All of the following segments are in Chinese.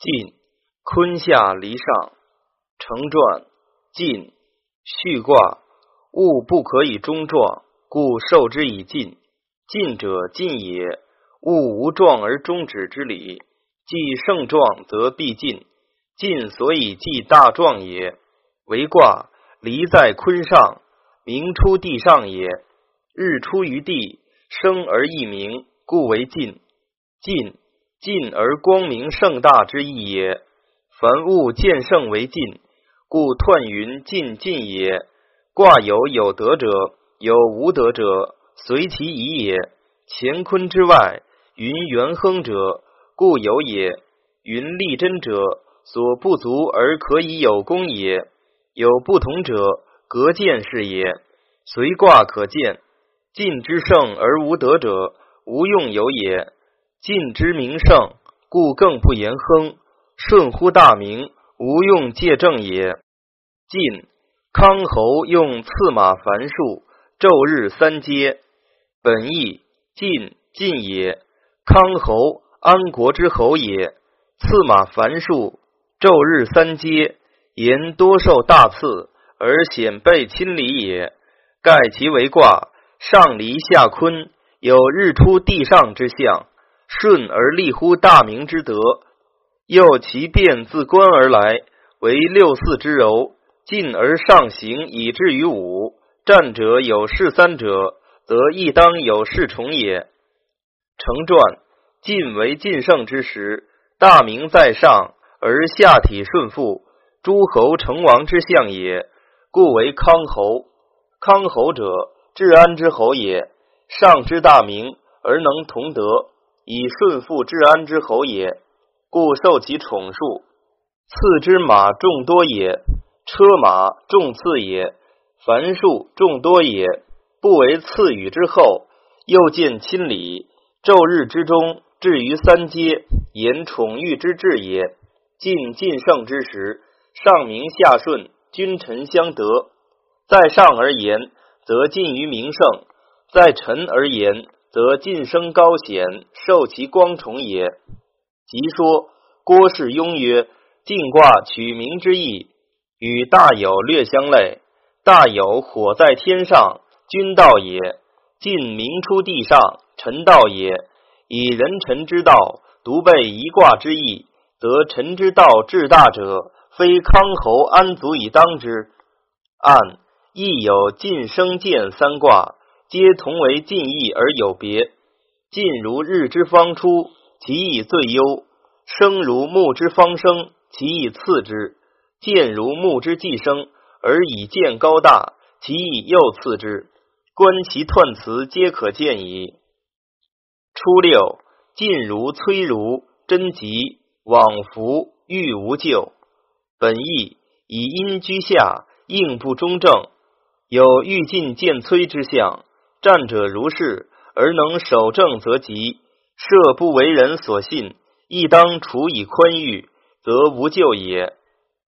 晋，坤下离上，成传。晋，序卦。物不可以终状，故受之以晋。晋者，晋也。物无状而终止之理。既盛状，则必尽。晋所以继大状也。为卦，离在坤上，明出地上也。日出于地，生而异明，故为晋。晋。晋而光明盛大之意也。凡物见圣为晋，故彖云晋晋也。卦有有德者，有无德者，随其宜也。乾坤之外，云元亨者，故有也。云利贞者，所不足而可以有功也。有不同者，格见是也。随卦可见，晋之盛而无德者，无用有也。晋之名盛，故更不言亨。顺乎大名，无用借正也。晋康侯用赐马繁数，昼日三阶。本义晋晋也。康侯安国之侯也。赐马繁数，昼日三阶，言多受大赐，而显被亲礼也。盖其为卦，上离下坤，有日出地上之象。顺而立乎大明之德，又其变自观而来，为六四之柔；进而上行，以至于五。战者有事三者，则亦当有事重也。成传：晋为晋盛之时，大明在上，而下体顺父，诸侯成王之相也，故为康侯。康侯者，治安之侯也。上之大明，而能同德。以顺父治安之侯也，故受其宠数。赐之马众多也，车马众次也，凡数众多也，不为赐予之后。又见亲礼，昼日之中，至于三阶，言宠遇之至也。晋晋盛之时，上明下顺，君臣相得。在上而言，则近于名盛；在臣而言，则晋升高显，受其光宠也。即说郭氏庸曰：“晋卦取名之意，与大有略相类。大有火在天上，君道也；晋名出地上，臣道也。以人臣之道，独备一卦之意，则臣之道至大者，非康侯安足以当之？按亦有晋升见三卦。”皆同为近义而有别。近如日之方出，其义最优；生如木之方生，其义次之；见如木之既生，而以见高大，其义又次之。观其断辞，皆可见矣。初六，晋如崔如，贞吉，往福，欲无咎。本义以阴居下，应不中正，有欲进见崔之象。战者如是，而能守正则吉；设不为人所信，亦当处以宽裕，则无咎也。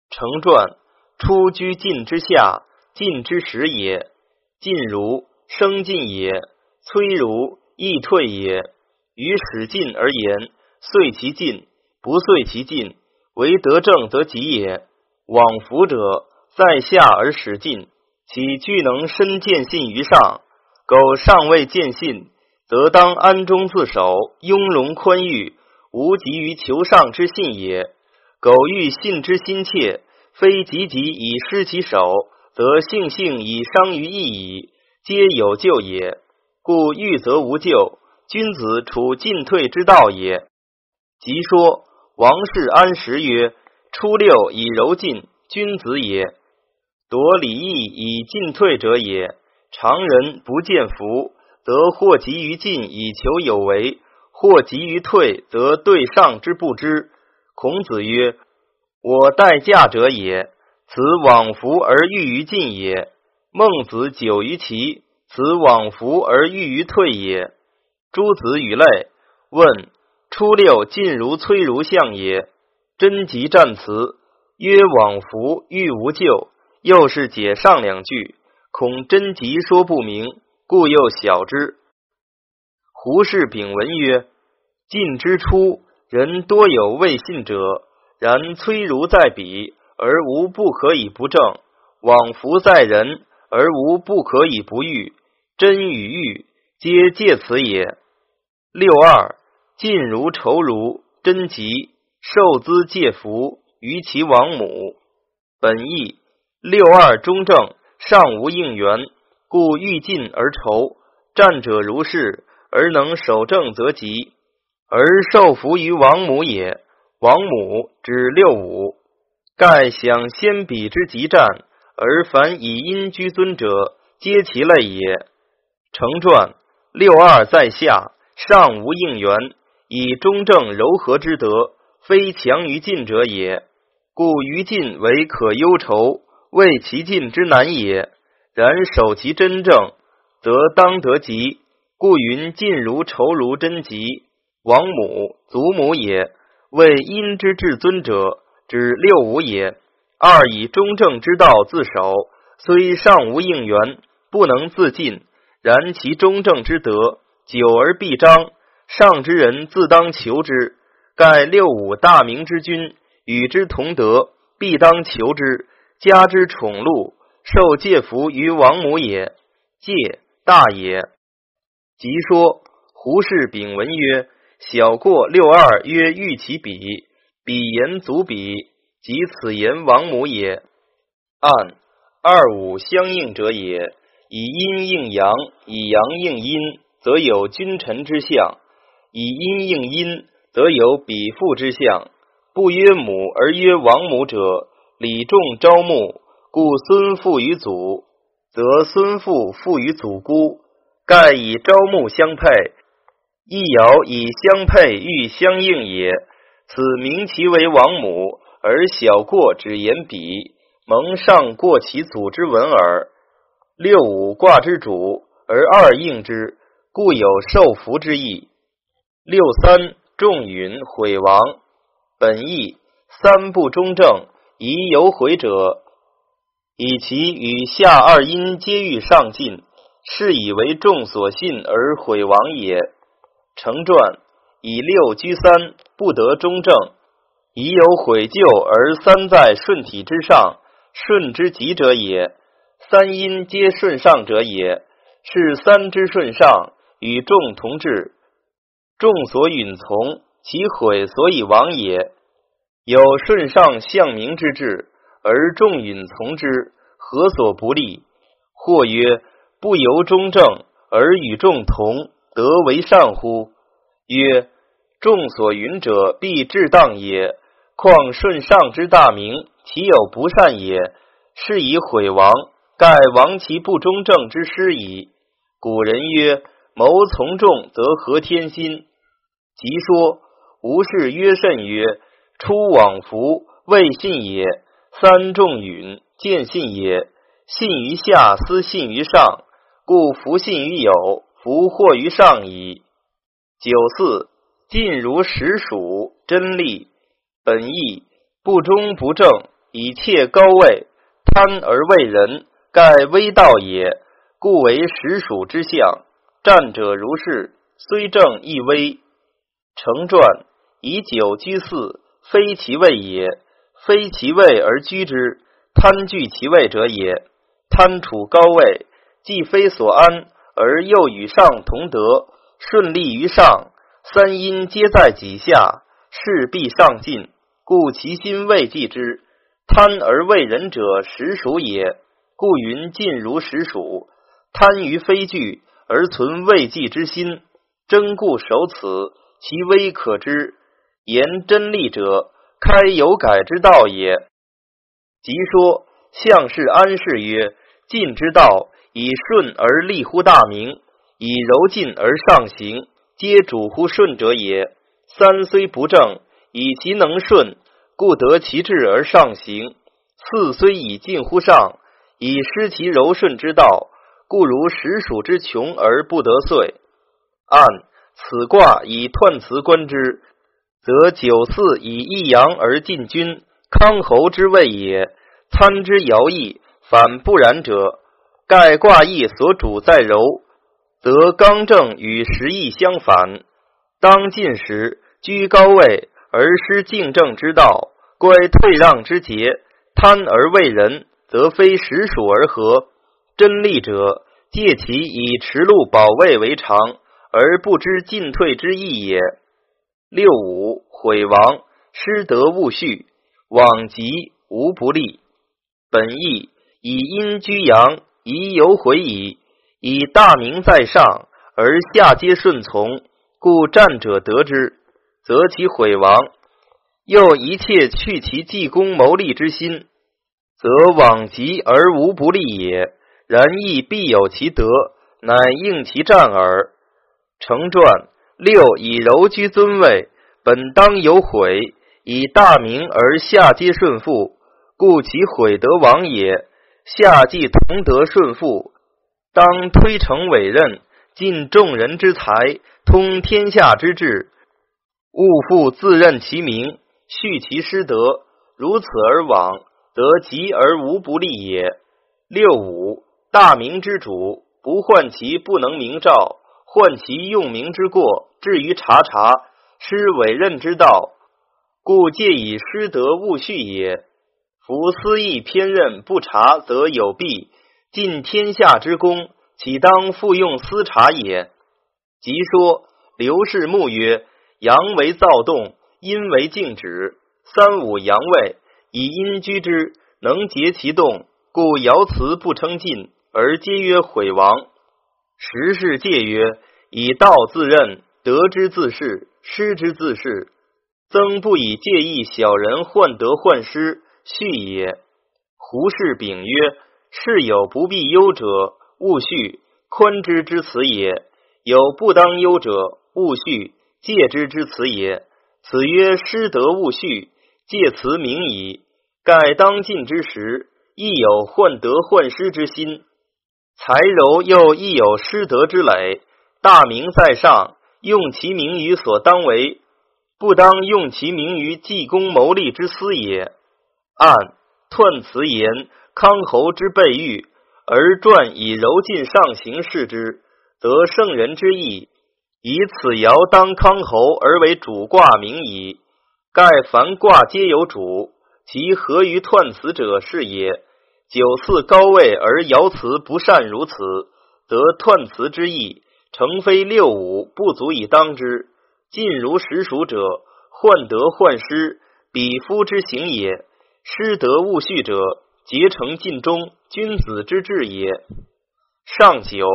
成传：出居晋之下，晋之始也。进如生进也，摧如亦退也。于始晋而言，遂其进，不遂其进，为得正则吉也。往福者，在下而始晋，岂具能身见信于上？苟尚未见信，则当安中自守，雍容宽裕，无急于求上之信也。苟欲信之心切，非急急以失其手，则性性以伤于义矣，皆有救也。故欲则无救，君子处进退之道也。即说王氏安时曰：“初六以柔进，君子也；夺礼义以进退者也。”常人不见福，则或急于进以求有为，或急于退，则对上之不知。孔子曰：“我待驾者也，此往福而欲于进也。”孟子久于齐，此往福而欲于退也。诸子语类问：初六进如崔如相也。真吉战辞曰：“往福欲无咎。”又是解上两句。恐真吉说不明，故又晓之。胡适丙文曰：晋之初，人多有未信者，然崔如在彼，而无不可以不正；往弗在人，而无不可以不欲。真与欲，皆借此也。六二，尽如仇如，真吉，受资借福于其王母。本义六二中正，上无应元，故欲尽而仇。战者如是，而能守正则吉，而受福于王母也。王母指六五，盖想先彼之极战，而凡以阴居尊者，皆其类也。成传六二在下，上无应元，以中正柔和之德，非强于进者也。故于进为可忧愁，为其进之难也。然守其真正，则当得吉。故云进如仇如真吉。王母祖母也，为阴之至尊者，指六五也。二以中正之道自守，虽尚无应元，不能自尽。然其中正之德久而必彰，上之人自当求之。盖六五大明之君，与之同德，必当求之。加之宠禄，受戒福于王母也。戒大也。即说胡氏丙文曰：“小过六二曰欲其比，比言足比，即此言王母也。按二五相应者也。”以阴应阳，以阳应阴，则有君臣之相；以阴应阴，则有比父之相。不曰母而曰王母者，礼重朝暮，故孙父于祖，则孙父父于祖姑。盖以朝暮相配，亦爻以相配欲相应也。此名其为王母，而小过只言彼，蒙上过其祖之文耳。六五卦之主，而二应之，故有受福之意。六三重允毁亡，本意三不中正，宜有毁者，以其与下二阴皆欲上进，是以为众所信而毁亡也。成传以六居三，不得中正，宜有毁旧而三在顺体之上，顺之极者也。三阴皆顺上者也，是三之顺上，与众同治。众所允从，其毁所以亡也。有顺上向明之志，而众允从之，何所不利？或曰：不由中正，而与众同，得为善乎？曰：众所允者，必至当也。况顺上之大名，其有不善也？是以毁亡。盖亡其不中正之师矣。古人曰：“谋从众，则合天心。”即说吴氏曰甚曰：“出往福，未信也；三众允，见信也。信于下，思信于上，故弗信于有，弗惑于上矣。”九四尽如实属，真利本意不忠不正，以窃高位，贪而为人。盖微道也，故为实属之相。战者如是，虽正亦微。成传以九居四，非其位也。非其位而居之，贪据其位者也。贪处高位，既非所安，而又与上同德，顺利于上。三阴皆在己下，势必上进，故其心未济之。贪而为人者，实属也。故云尽如实属，贪于非具而存未济之心，争故守此，其微可知。言真利者，开有改之道也。即说相氏安氏曰：尽之道，以顺而立乎大明，以柔进而上行，皆主乎顺者也。三虽不正，以其能顺，故得其志而上行。四虽以进乎上。以失其柔顺之道，故如实属之穷而不得遂。按此卦以断辞观之，则九四以一阳而进军，康侯之位也。参之爻义，反不然者，盖卦义所主在柔，则刚正与实义相反。当进时居高位而失竞正之道，乖退让之节，贪而为人，则非实属而合。真利者，借其以持禄保卫为常，而不知进退之意也。六五毁亡，失德勿序，往极无不利。本意以阴居阳，宜有悔矣。以大名在上，而下皆顺从，故战者得之，则其毁亡。又一切去其济公谋利之心，则往极而无不利也。然亦必有其德，乃应其战耳。成传六以柔居尊位，本当有悔，以大明而下皆顺父，故其悔得亡也。下既同德顺父。当推诚委任，尽众人之才，通天下之志，勿复自任其名，续其师德。如此而往，则吉而无不利也。六五大明之主，不患其不能明照，患其用名之过，至于察察失委任之道，故借以失德勿续也。夫私意偏任不察，则有弊。尽天下之功，岂当复用私察也？即说刘氏墓曰：阳为躁动，阴为静止。三五阳位，以阴居之，能节其动，故爻辞不称进，而皆曰毁亡。时事戒曰：以道自任，得之自是，失之自是。曾不以介意小人患得患失，续也。胡适丙曰。事有不必忧者，勿恤，宽之之辞也；有不当忧者，勿恤，戒之之辞也。此曰失德勿恤，戒辞明矣。盖当尽之时，亦有患得患失之心；才柔又亦有失德之累。大名在上，用其名于所当为，不当用其名于济公谋利之私也。按彖辞言。康侯之备御，而传以柔尽上行视之，则圣人之意。以此爻当康侯而为主卦名矣。盖凡卦皆有主，其合于彖辞者是也。九次高位而爻辞不善如此，则彖辞之意，诚非六五不足以当之。尽如实属者，患得患失，比夫之行也。失德勿恤者。结成尽忠，君子之志也。上九，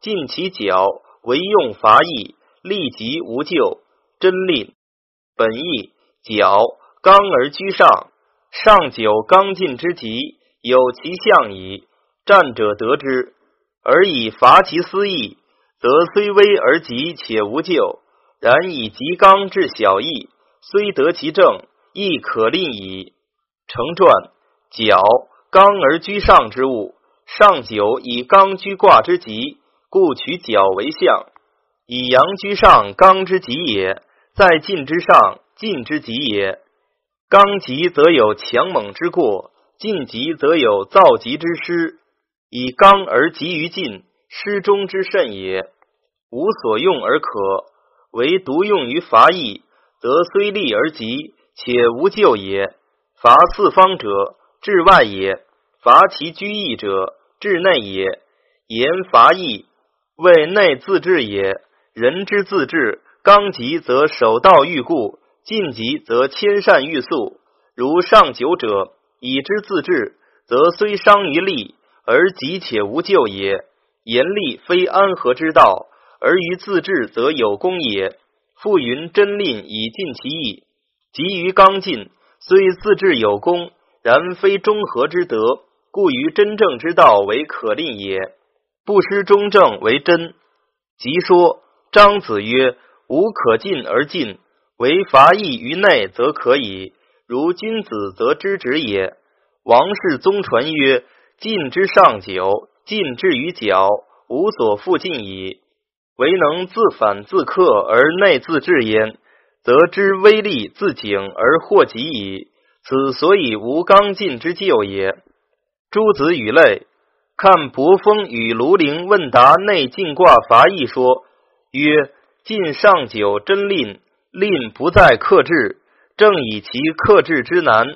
尽其角，为用伐义，利即无咎。真令本义角刚而居上，上九刚进之极，有其象矣。战者得之，而以伐其私义，则虽危而急，且无咎。然以极刚治小义，虽得其正，亦可令矣。成传角。刚而居上之物，上九以刚居卦之吉，故取角为象，以阳居上，刚之吉也。在进之上，进之吉也。刚吉则有强猛之过，进吉则有躁极之失。以刚而急于进，失中之甚也。无所用而可，唯独用于伐义，则虽利而急，且无救也。伐四方者。治外也，伐其居易者；治内也，言伐义，为内自治也。人之自治，刚极则守道欲固，进极则迁善欲速。如上九者，以之自治，则虽伤于利，而急且无救也。言利非安和之道，而于自治则有功也。复云真令以尽其意，急于刚进，虽自治有功。然非中和之德，故于真正之道为可令也。不失中正为真。即说张子曰：“无可进而进，为伐义于内，则可以。如君子则知止也。”王氏宗传曰：“进之上九，进至于角，无所复进矣。唯能自反自克而内自治焉，则知威力自警而获己矣。”此所以无刚劲之咎也。诸子语类，看伯风与庐陵问答内进卦伐义说曰：晋上九真令，令不在克制，正以其克制之难，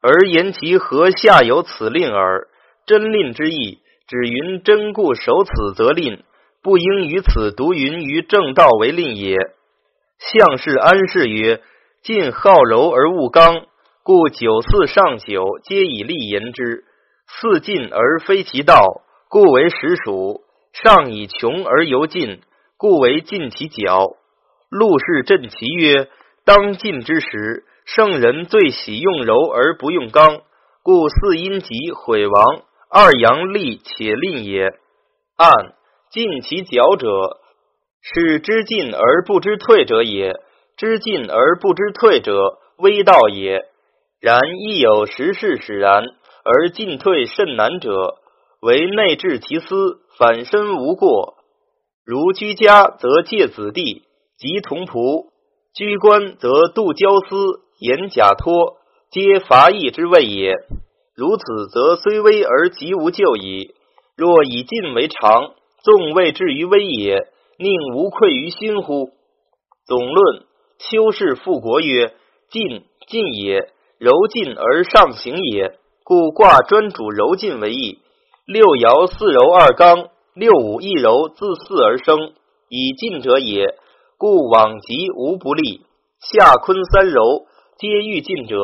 而言其何下有此令耳。真令之意，只云真故守此则令，不应于此独云于正道为令也。相氏安氏曰：晋好柔而恶刚，故九四上九皆以利言之。四进而非其道，故为实属；上以穷而犹进，故为尽其角。陆氏振其曰：当进之时，圣人最喜用柔而不用刚，故四阴极毁亡。二阳立且吝也。按尽其角者，是知进而不知退者也；知进而不知退者，危道也。然亦有时事使然，而进退甚难者，为内治其私，反身无过。如居家则戒子弟及同仆，居官则度交私，言假托，皆伐义之谓也。如此，则虽危而极无救矣。若以进为常，纵未至于危也，宁无愧于心乎？总论修士复国曰：进进也，柔进而上行也。故卦专主柔进为义。六爻四柔二刚，六五一柔，自四而生，以进者也。故往极无不利。下坤三柔，皆欲进者。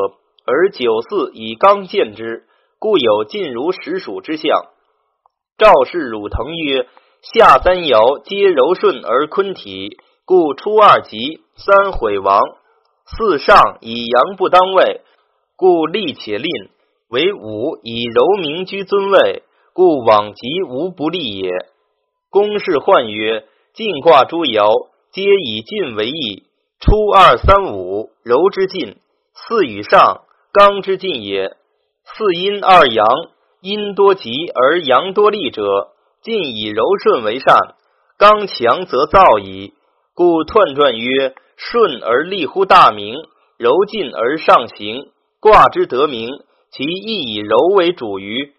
而九四以刚见之，故有尽如实属之象。赵氏汝腾曰：下三爻皆柔顺而坤体，故初二吉，三毁亡。四上以阳不当位，故利且吝；为五以柔明居尊位，故往吉无不利也。公氏奂曰：晋卦诸爻皆以进为义，初二三五柔之进，四与上。刚之进也，四阴二阳，阴多吉而阳多利者，进以柔顺为善。刚强则躁矣。故彖传曰：顺而利乎大明，柔进而上行。卦之得名，其亦以柔为主于。